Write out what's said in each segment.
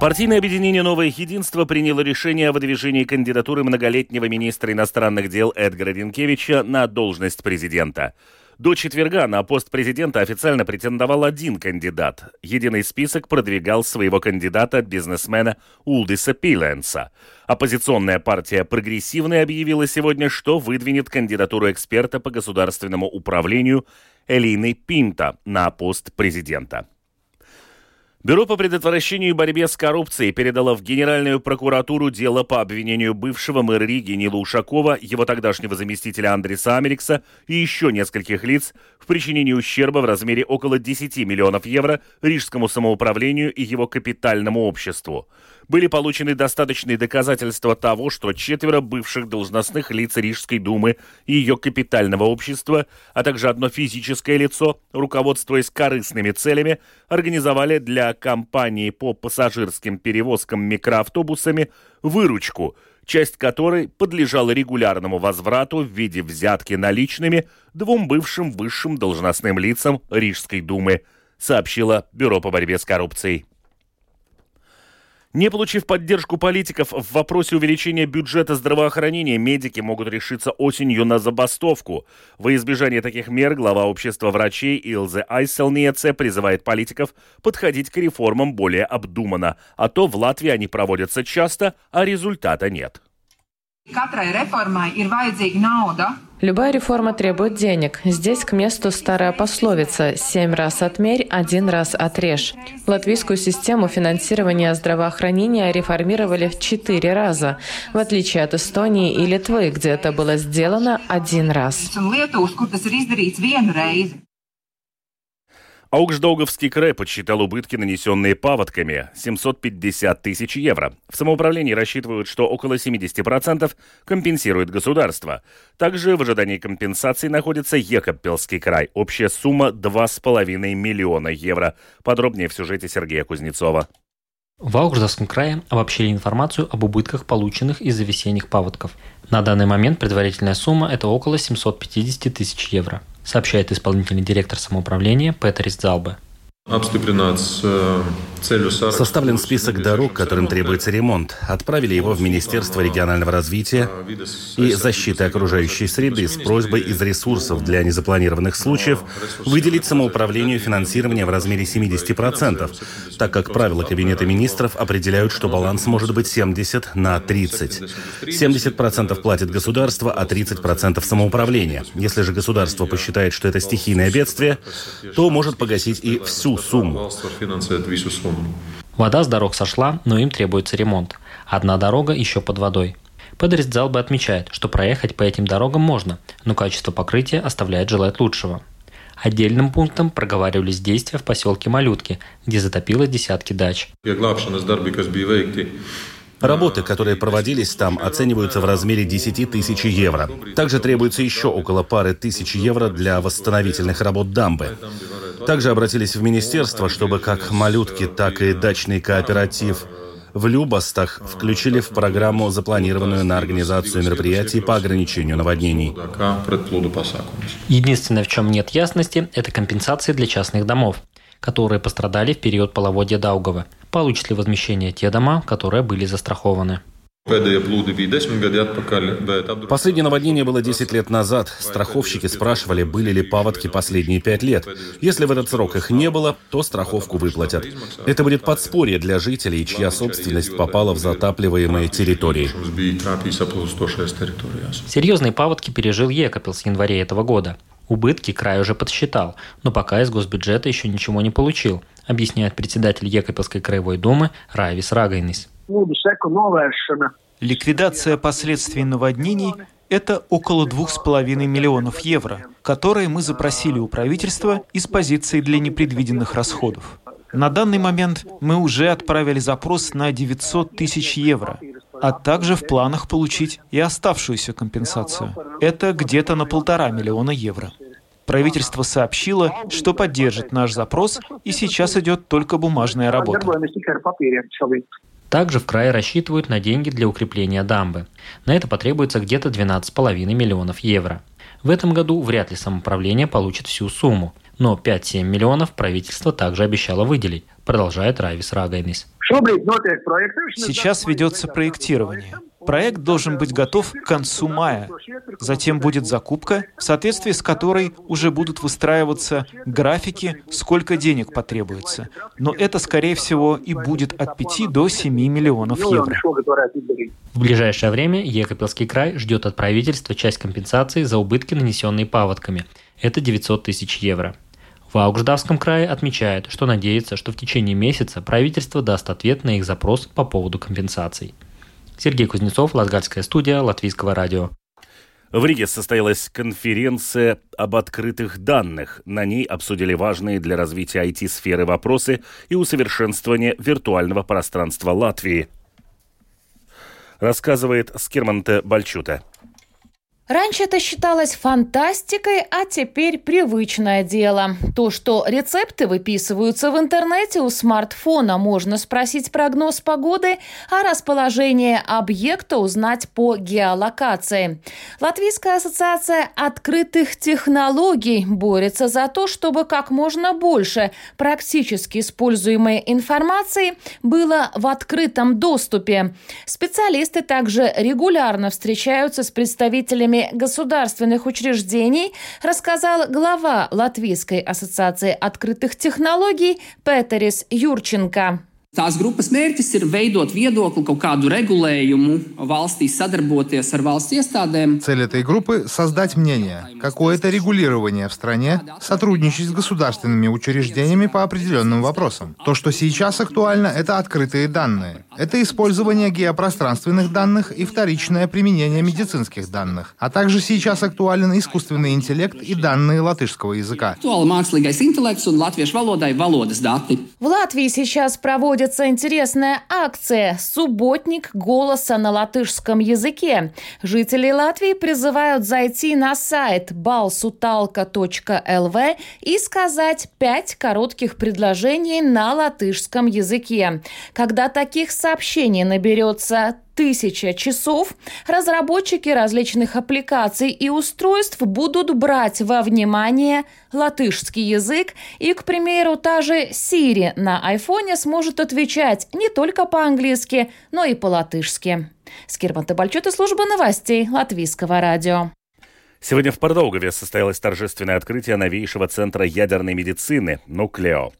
Партийное объединение «Новое единство» приняло решение о выдвижении кандидатуры многолетнего министра иностранных дел Эдгара Ренкевича на должность президента. До четверга на пост президента официально претендовал один кандидат. Единый список продвигал своего кандидата бизнесмена Улдиса Пиленса. Оппозиционная партия «Прогрессивная» объявила сегодня, что выдвинет кандидатуру эксперта по государственному управлению Элины Пинта на пост президента. Бюро по предотвращению и борьбе с коррупцией передало в Генеральную прокуратуру дело по обвинению бывшего мэра Риги Нила Ушакова, его тогдашнего заместителя Андреса Америкса и еще нескольких лиц в причинении ущерба в размере около 10 миллионов евро Рижскому самоуправлению и его капитальному обществу были получены достаточные доказательства того, что четверо бывших должностных лиц Рижской думы и ее капитального общества, а также одно физическое лицо, руководствуясь корыстными целями, организовали для компании по пассажирским перевозкам микроавтобусами выручку, часть которой подлежала регулярному возврату в виде взятки наличными двум бывшим высшим должностным лицам Рижской думы, сообщило Бюро по борьбе с коррупцией. Не получив поддержку политиков в вопросе увеличения бюджета здравоохранения, медики могут решиться осенью на забастовку. Во избежание таких мер глава общества врачей Илзе Айселниеце призывает политиков подходить к реформам более обдуманно, а то в Латвии они проводятся часто, а результата нет. Любая реформа требует денег. Здесь к месту старая пословица «семь раз отмерь, один раз отрежь». Латвийскую систему финансирования здравоохранения реформировали в четыре раза, в отличие от Эстонии и Литвы, где это было сделано один раз. Аугждауговский край подсчитал убытки, нанесенные паводками – 750 тысяч евро. В самоуправлении рассчитывают, что около 70% компенсирует государство. Также в ожидании компенсации находится Екапельский край. Общая сумма – 2,5 миллиона евро. Подробнее в сюжете Сергея Кузнецова. В Аугждавском крае обобщили информацию об убытках, полученных из-за весенних паводков. На данный момент предварительная сумма – это около 750 тысяч евро сообщает исполнительный директор самоуправления Петерис Залбе. Э, Составлен список дорог, которым требуется ремонт. Отправили его в Министерство регионального развития и защиты окружающей среды с просьбой из ресурсов для незапланированных случаев выделить самоуправлению финансирование в размере 70%, так как правила Кабинета министров определяют, что баланс может быть 70 на 30. 70% платит государство, а 30% самоуправление. Если же государство посчитает, что это стихийное бедствие, то может погасить и всю сумму. Вода с дорог сошла, но им требуется ремонт. Одна дорога еще под водой. Педрис Дзалба отмечает, что проехать по этим дорогам можно, но качество покрытия оставляет желать лучшего. Отдельным пунктом проговаривались действия в поселке Малютки, где затопило десятки дач. Работы, которые проводились там, оцениваются в размере 10 тысяч евро. Также требуется еще около пары тысяч евро для восстановительных работ дамбы. Также обратились в министерство, чтобы как малютки, так и дачный кооператив в Любастах включили в программу, запланированную на организацию мероприятий по ограничению наводнений. Единственное, в чем нет ясности, это компенсации для частных домов, которые пострадали в период половодья Даугова. Получат ли возмещение те дома, которые были застрахованы? Последнее наводнение было 10 лет назад. Страховщики спрашивали, были ли паводки последние 5 лет. Если в этот срок их не было, то страховку выплатят. Это будет подспорье для жителей, чья собственность попала в затапливаемые территории. Серьезные паводки пережил Екапел с января этого года. Убытки край уже подсчитал, но пока из госбюджета еще ничего не получил, объясняет председатель Екапельской краевой думы Райвис Рагайнис. Ликвидация последствий наводнений – это около 2,5 миллионов евро, которые мы запросили у правительства из позиции для непредвиденных расходов. На данный момент мы уже отправили запрос на 900 тысяч евро, а также в планах получить и оставшуюся компенсацию. Это где-то на полтора миллиона евро. Правительство сообщило, что поддержит наш запрос, и сейчас идет только бумажная работа. Также в крае рассчитывают на деньги для укрепления дамбы. На это потребуется где-то 12,5 миллионов евро. В этом году вряд ли самоуправление получит всю сумму, Но 5-7 миллионов правительство также обещало выделить, продолжает Райвис Рагайнис. Сейчас ведется проектирование. Проект должен быть готов к концу мая. Затем будет закупка, в соответствии с которой уже будут выстраиваться графики, сколько денег потребуется. Но это, скорее всего, и будет от 5 до 7 миллионов евро. В ближайшее время Екапельский край ждет от правительства часть компенсации за убытки, нанесенные паводками. Это 900 тысяч евро. В Аугждавском крае отмечают, что надеется, что в течение месяца правительство даст ответ на их запрос по поводу компенсаций. Сергей Кузнецов, Латгальская студия, Латвийского радио. В Риге состоялась конференция об открытых данных. На ней обсудили важные для развития IT-сферы вопросы и усовершенствование виртуального пространства Латвии. Рассказывает Скирманте Бальчута. Раньше это считалось фантастикой, а теперь привычное дело. То, что рецепты выписываются в интернете, у смартфона можно спросить прогноз погоды, а расположение объекта узнать по геолокации. Латвийская ассоциация открытых технологий борется за то, чтобы как можно больше практически используемой информации было в открытом доступе. Специалисты также регулярно встречаются с представителями государственных учреждений рассказал глава Латвийской ассоциации открытых технологий Петерис Юрченко. Tās grupas mērķis ir veidot viedokli, kaut kādu regulējumu valstī, sadarboties ar valsts iestādēm. Цель этой группы – создать мнение, какое-то регулирование в стране, сотрудничать с государственными учреждениями по определенным вопросам. То, что сейчас актуально, это открытые данные. Это использование геопространственных данных и вторичное применение медицинских данных. А также сейчас актуален искусственный интеллект и данные латышского языка. В Латвии сейчас проводят проводится интересная акция «Субботник голоса на латышском языке». Жители Латвии призывают зайти на сайт balsutalka.lv и сказать пять коротких предложений на латышском языке. Когда таких сообщений наберется тысяча часов, разработчики различных аппликаций и устройств будут брать во внимание латышский язык, и, к примеру, та же Siri на айфоне сможет отвечать не только по-английски, но и по-латышски. Скирман Табальчут и служба новостей Латвийского радио. Сегодня в Пардаугове состоялось торжественное открытие новейшего центра ядерной медицины «Нуклео».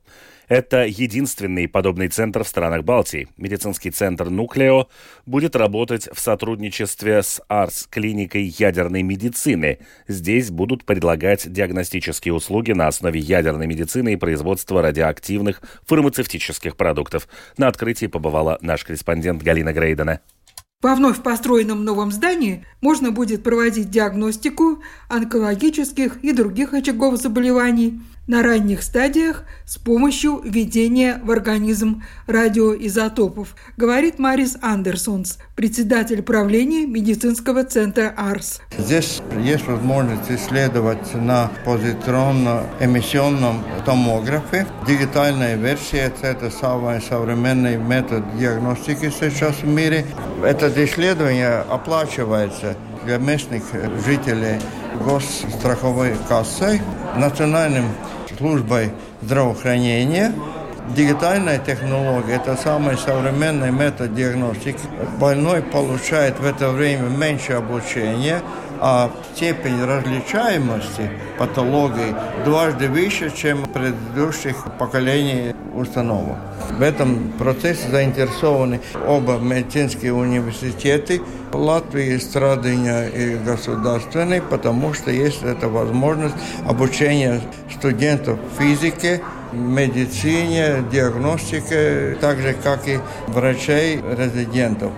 Это единственный подобный центр в странах Балтии. Медицинский центр «Нуклео» будет работать в сотрудничестве с АРС, клиникой ядерной медицины. Здесь будут предлагать диагностические услуги на основе ядерной медицины и производства радиоактивных фармацевтических продуктов. На открытии побывала наш корреспондент Галина Грейдена. Во вновь построенном новом здании можно будет проводить диагностику онкологических и других очагов заболеваний, на ранних стадиях с помощью введения в организм радиоизотопов, говорит Марис Андерсонс, председатель правления медицинского центра АРС. Здесь есть возможность исследовать на позитронно-эмиссионном томографе. Дигитальная версия – это самый современный метод диагностики сейчас в мире. Это исследование оплачивается для местных жителей госстраховой кассой, национальным службой здравоохранения. Дигитальная технология – это самый современный метод диагностики. Больной получает в это время меньше обучения, а степень различаемости патологии дважды выше, чем предыдущих поколений установок. В этом процессе заинтересованы оба медицинские университеты Латвии, Страдания и государственный, потому что есть эта возможность обучения студентов физике, медицине, диагностике, так же, как и врачей-резидентов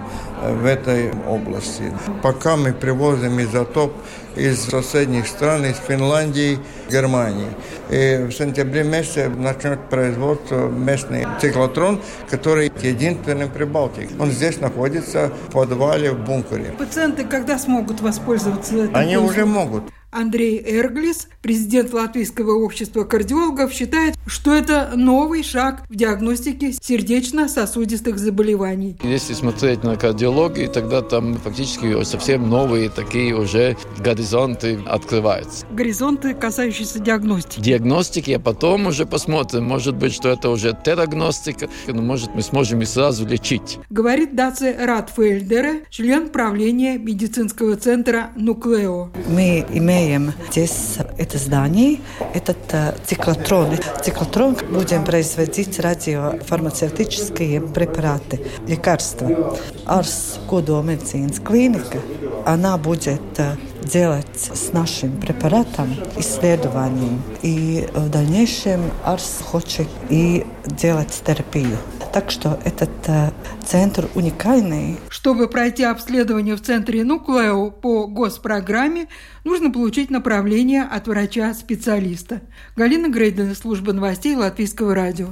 в этой области. Пока мы привозим изотоп из соседних стран, из Финляндии, Германии. И в сентябре месяце начнет производство местный циклотрон, который единственный при Балтике. Он здесь находится в подвале в бункере. Пациенты когда смогут воспользоваться этим? Они уже могут. Андрей Эрглис, президент Латвийского общества кардиологов, считает, что это новый шаг в диагностике сердечно-сосудистых заболеваний. Если смотреть на кардиологию, тогда там фактически совсем новые такие уже горизонты открываются. Горизонты, касающиеся диагностики. диагностики, а потом уже посмотрим. Может быть, что это уже терагностика, но может мы сможем и сразу лечить. Говорит Даце Ратфельдер, член правления медицинского центра «Нуклео». Мы имеем здесь это здание, этот циклотрон. Циклотрон будем производить радиофармацевтические препараты, лекарства. Арс Кодомедицинс клиника, она будет делать с нашим препаратом исследования. И в дальнейшем Арс хочет и делать терапию. Так что этот э, центр уникальный. Чтобы пройти обследование в центре Нуклео по госпрограмме, нужно получить направление от врача-специалиста. Галина Грейдена, служба новостей Латвийского радио.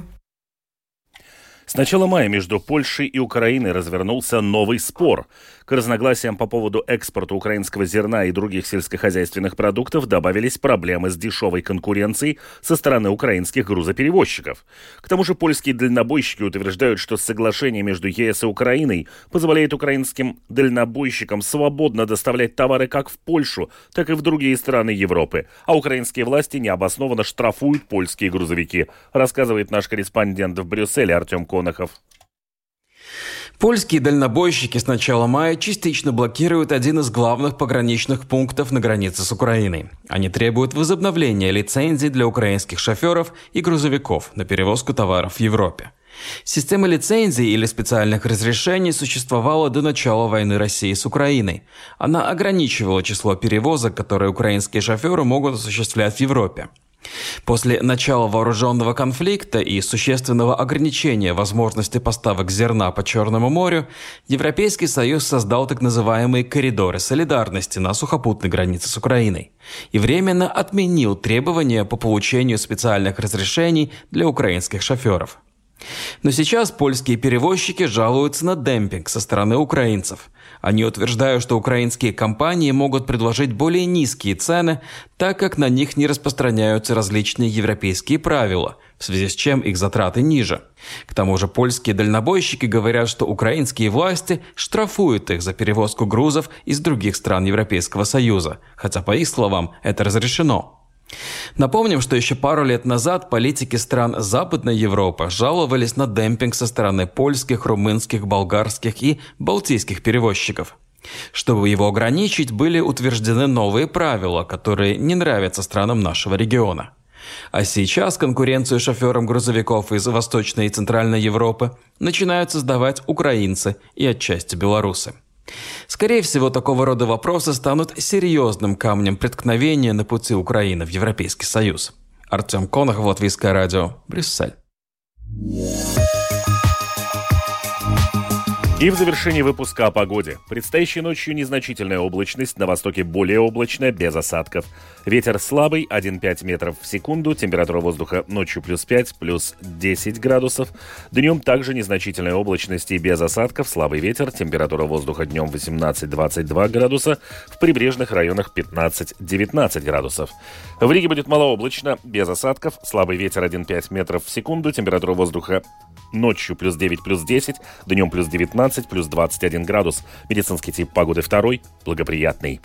С начала мая между Польшей и Украиной развернулся новый спор. К разногласиям по поводу экспорта украинского зерна и других сельскохозяйственных продуктов добавились проблемы с дешевой конкуренцией со стороны украинских грузоперевозчиков. К тому же польские дальнобойщики утверждают, что соглашение между ЕС и Украиной позволяет украинским дальнобойщикам свободно доставлять товары как в Польшу, так и в другие страны Европы, а украинские власти необоснованно штрафуют польские грузовики, рассказывает наш корреспондент в Брюсселе Артем Конохов. Польские дальнобойщики с начала мая частично блокируют один из главных пограничных пунктов на границе с Украиной. Они требуют возобновления лицензий для украинских шоферов и грузовиков на перевозку товаров в Европе. Система лицензий или специальных разрешений существовала до начала войны России с Украиной. Она ограничивала число перевозок, которые украинские шоферы могут осуществлять в Европе. После начала вооруженного конфликта и существенного ограничения возможности поставок зерна по Черному морю, Европейский Союз создал так называемые коридоры солидарности на сухопутной границе с Украиной и временно отменил требования по получению специальных разрешений для украинских шоферов. Но сейчас польские перевозчики жалуются на демпинг со стороны украинцев – они утверждают, что украинские компании могут предложить более низкие цены, так как на них не распространяются различные европейские правила, в связи с чем их затраты ниже. К тому же польские дальнобойщики говорят, что украинские власти штрафуют их за перевозку грузов из других стран Европейского Союза, хотя по их словам это разрешено. Напомним, что еще пару лет назад политики стран Западной Европы жаловались на демпинг со стороны польских, румынских, болгарских и балтийских перевозчиков. Чтобы его ограничить, были утверждены новые правила, которые не нравятся странам нашего региона. А сейчас конкуренцию шоферам грузовиков из Восточной и Центральной Европы начинают создавать украинцы и отчасти белорусы. Скорее всего, такого рода вопросы станут серьезным камнем преткновения на пути Украины в Европейский Союз. Артем Конохов, Латвийское радио, Брюссель. И в завершении выпуска о погоде. Предстоящей ночью незначительная облачность, на востоке более облачная, без осадков. Ветер слабый, 1,5 метров в секунду, температура воздуха ночью плюс 5, плюс 10 градусов. Днем также незначительная облачность и без осадков, слабый ветер, температура воздуха днем 18-22 градуса, в прибрежных районах 15-19 градусов. В Риге будет малооблачно, без осадков, слабый ветер 1,5 метров в секунду, температура воздуха ночью плюс 9, плюс 10, днем плюс 19, плюс 21 градус. Медицинский тип погоды второй, благоприятный.